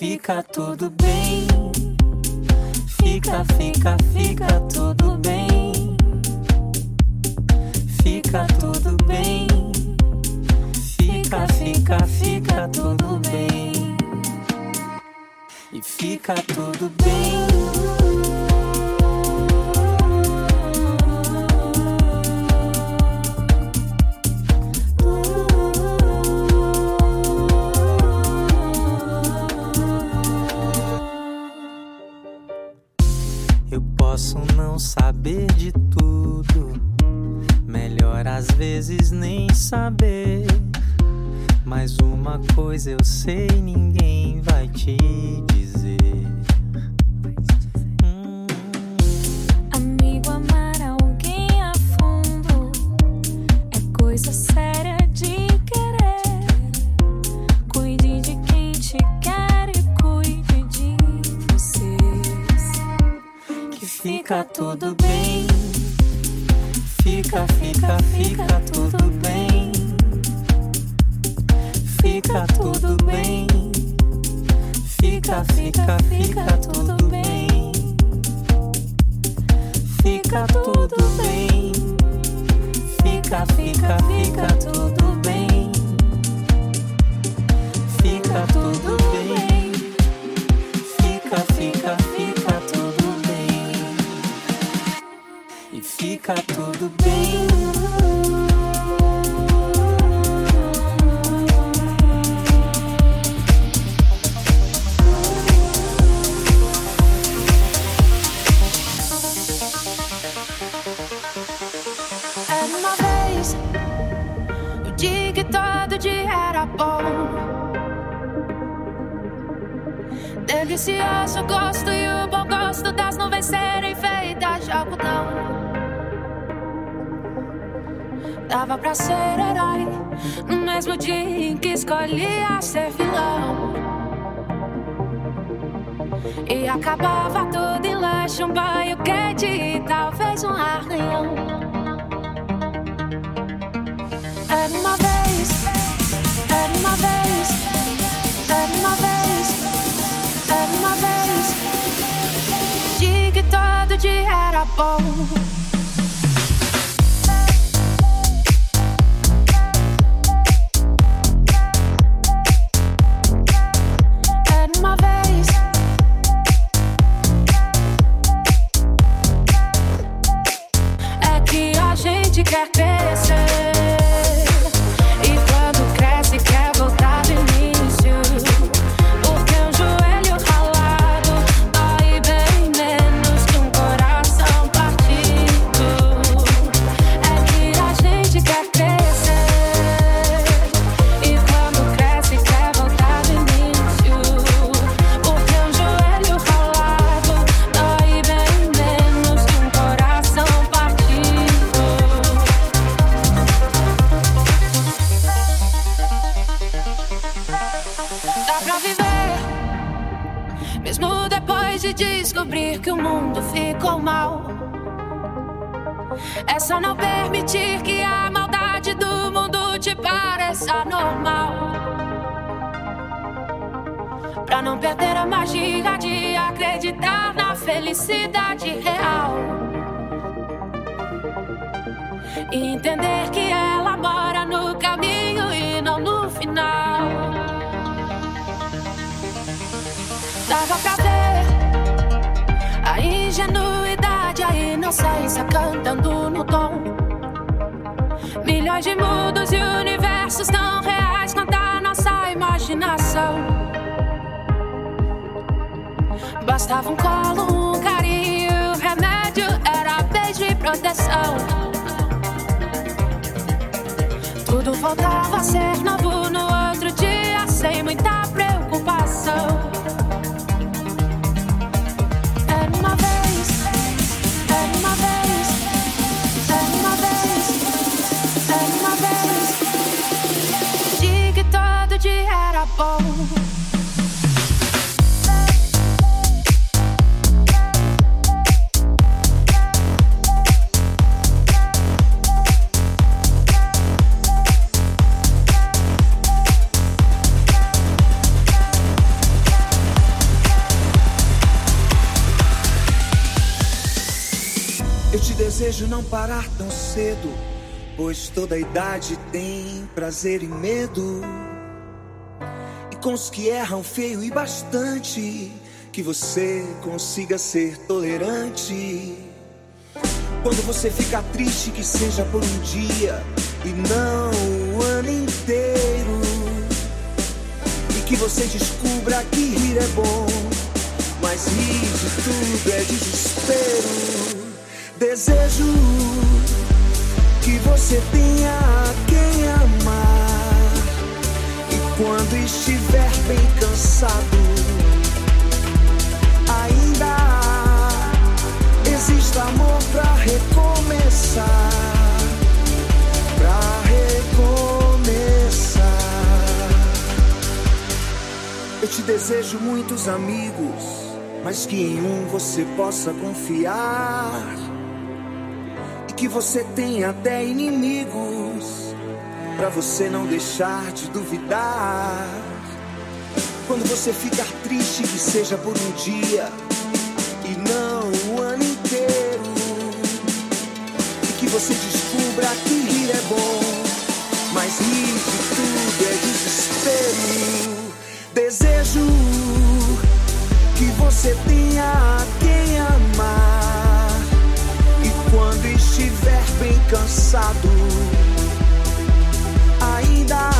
fica tudo bem. Fica, fica, fica tudo bem. Fica tudo bem. Fica, fica, fica tudo bem. E fica tudo bem. Posso não saber de tudo. Melhor às vezes nem saber. Mas uma coisa eu sei, ninguém vai te dizer. Fica tudo bem. Fica, fica, fica tudo bem. Fica tudo bem. Fica, fica, fica tudo bem. Fica tudo bem. Fica, fica, fica tudo bem. Era bom. Delicioso gosto e o bom gosto das nuvens serem feitas de algodão. Dava pra ser herói no mesmo dia em que escolhia ser vilão. E acabava tudo em lanche, um banho quente e talvez um arranhão. Era uma vez, era uma vez, era uma vez, era uma vez. De que todo dia era bom. Imaginação. Bastava um colo, um carinho, remédio era beijo e proteção. Tudo voltava a ser novo no outro dia, sem muita preocupação. Era uma vez, não parar tão cedo, pois toda idade tem prazer e medo. E com os que erram feio e bastante, que você consiga ser tolerante. Quando você fica triste, que seja por um dia e não o ano inteiro. E que você descubra que rir é bom, mas rir de tudo é desespero. Desejo que você tenha quem amar. E quando estiver bem cansado, ainda existe amor pra recomeçar. Pra recomeçar. Eu te desejo muitos amigos, mas que em um você possa confiar que você tem até inimigos, para você não deixar de duvidar. Quando você ficar triste, que seja por um dia e não o ano inteiro. E que você descubra que rir é bom, mas rir de tudo é desespero. Desejo que você tenha quem amar estiver bem cansado, ainda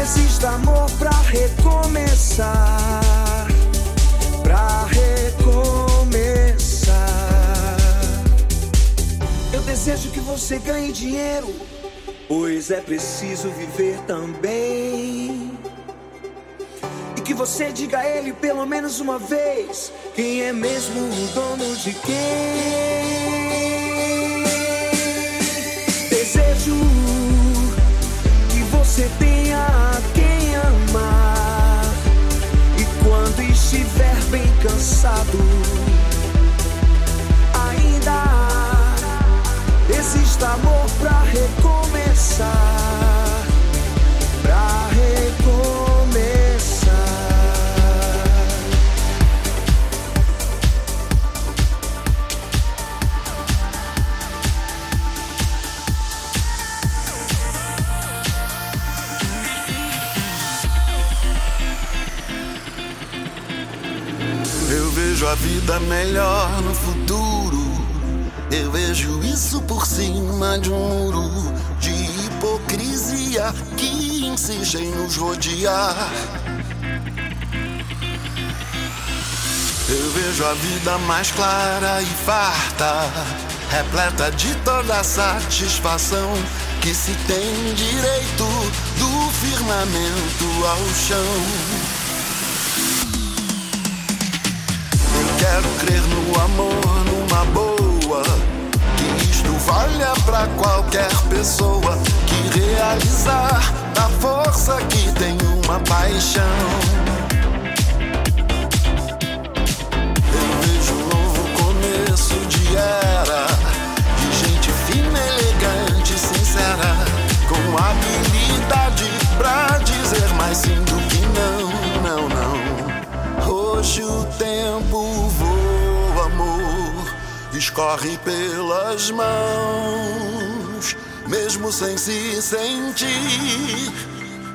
existe amor pra recomeçar. Pra recomeçar. Eu desejo que você ganhe dinheiro, pois é preciso viver também. E que você diga a ele pelo menos uma vez quem é mesmo o dono de quem? Desejo que você tenha quem amar. E quando estiver bem cansado, ainda existe amor pra recomeçar. De um muro de hipocrisia que insiste em nos rodear. Eu vejo a vida mais clara e farta, repleta de toda a satisfação que se tem direito do firmamento ao chão. Quero crer no amor, numa boa. Valha pra qualquer pessoa. Que realizar a força que tem uma paixão. Eu vejo um novo começo de era. De gente fina, elegante, sincera. Com habilidade pra dizer mais sim do que não, não, não. Hoje o tempo escorre pelas mãos, mesmo sem se sentir.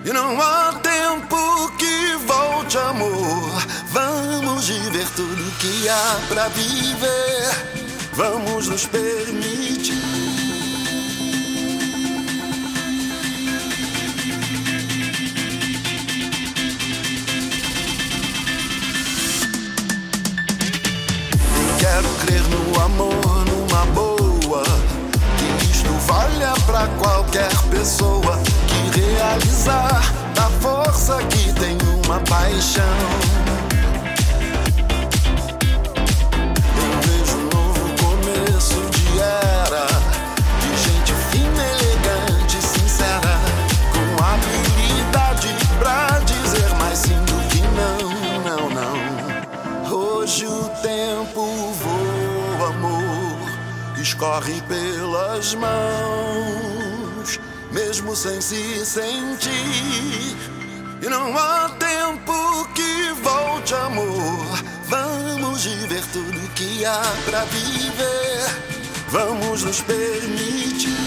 E não há tempo que volte, amor. Vamos viver tudo que há pra viver. Vamos nos permitir. Amor, numa boa. Que isto valha pra qualquer pessoa. Que realizar a força que tem uma paixão. Escorre pelas mãos, mesmo sem se sentir. E não há tempo que volte, amor. Vamos viver tudo que há pra viver. Vamos nos permitir.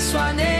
Pra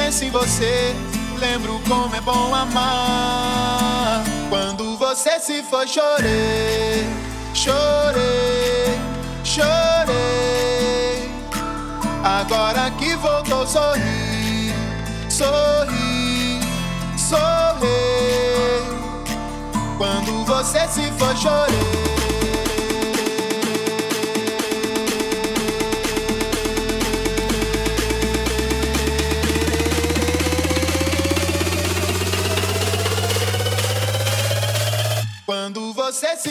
penso em você, lembro como é bom amar. Quando você se foi, chorei, chorei, chorei. Agora que voltou, sorri, sorri, sorri. Quando você se foi, chorei. Quando você se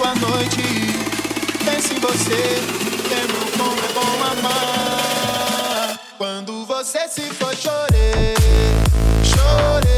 Sinto a noite, penso em você, lembro como é bom amar. Quando você se foi, chorei, chorei,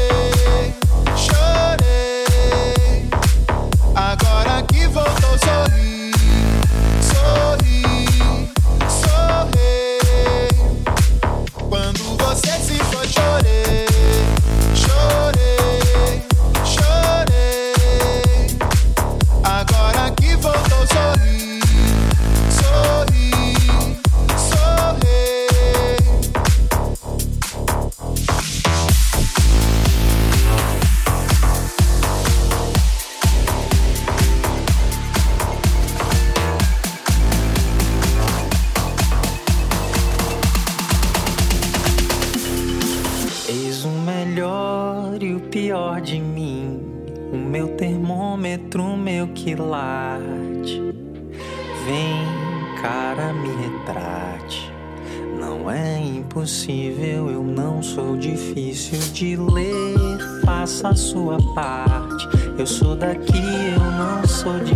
sua parte. Eu sou daqui, eu não sou de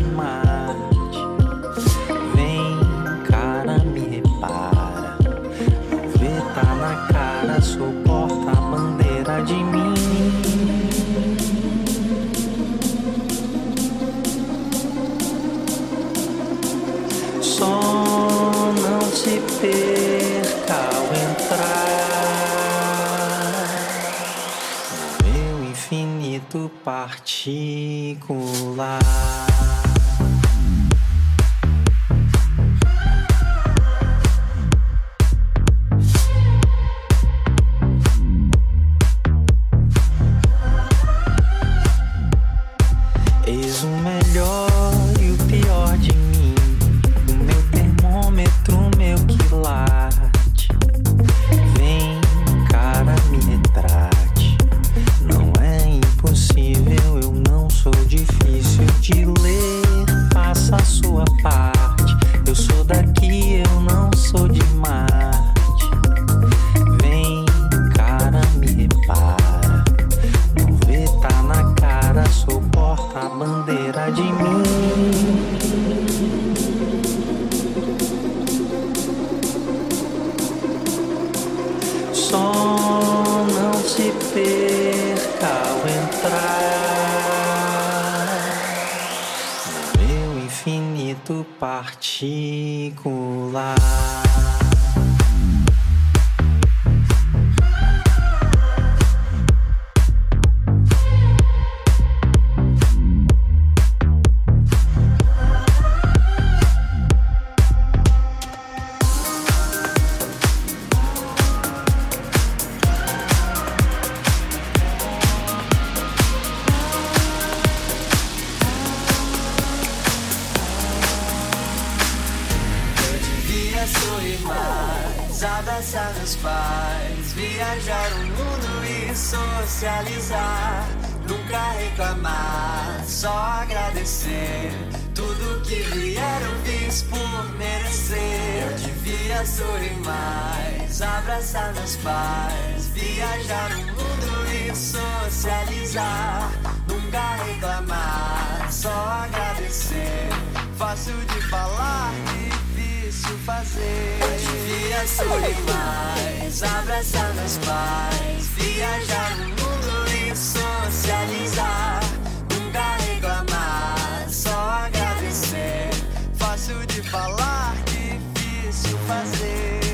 particular. socializar, nunca reclamar, só agradecer. Tudo que vieram fiz por merecer. Eu devia sorrir mais, abraçar meus pais, viajar no mundo e socializar. Nunca reclamar, só agradecer. Fácil de falar fazer. Devia sorrir mais, abraçar meus pais, viajar no mundo e socializar. Nunca reclamar, só agradecer. Fácil de falar, difícil fazer.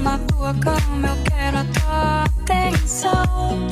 na tua cama, eu quero a tua atenção.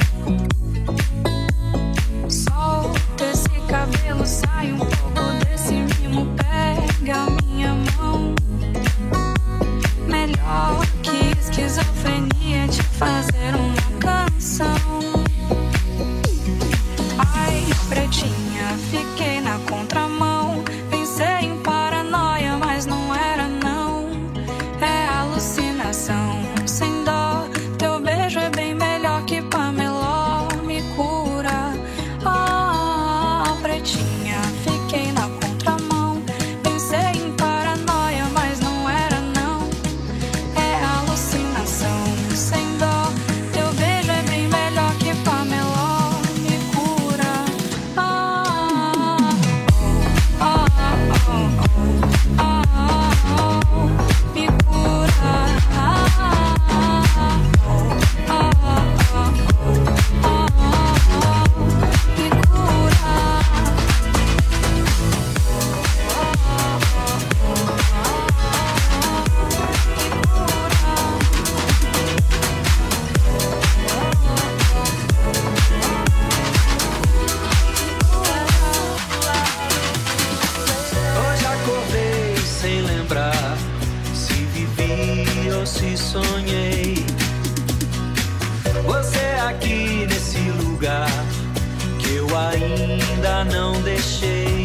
ainda não deixei.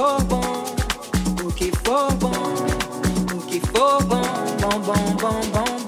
for bon, o que for bom, o que for bom, bom, bom.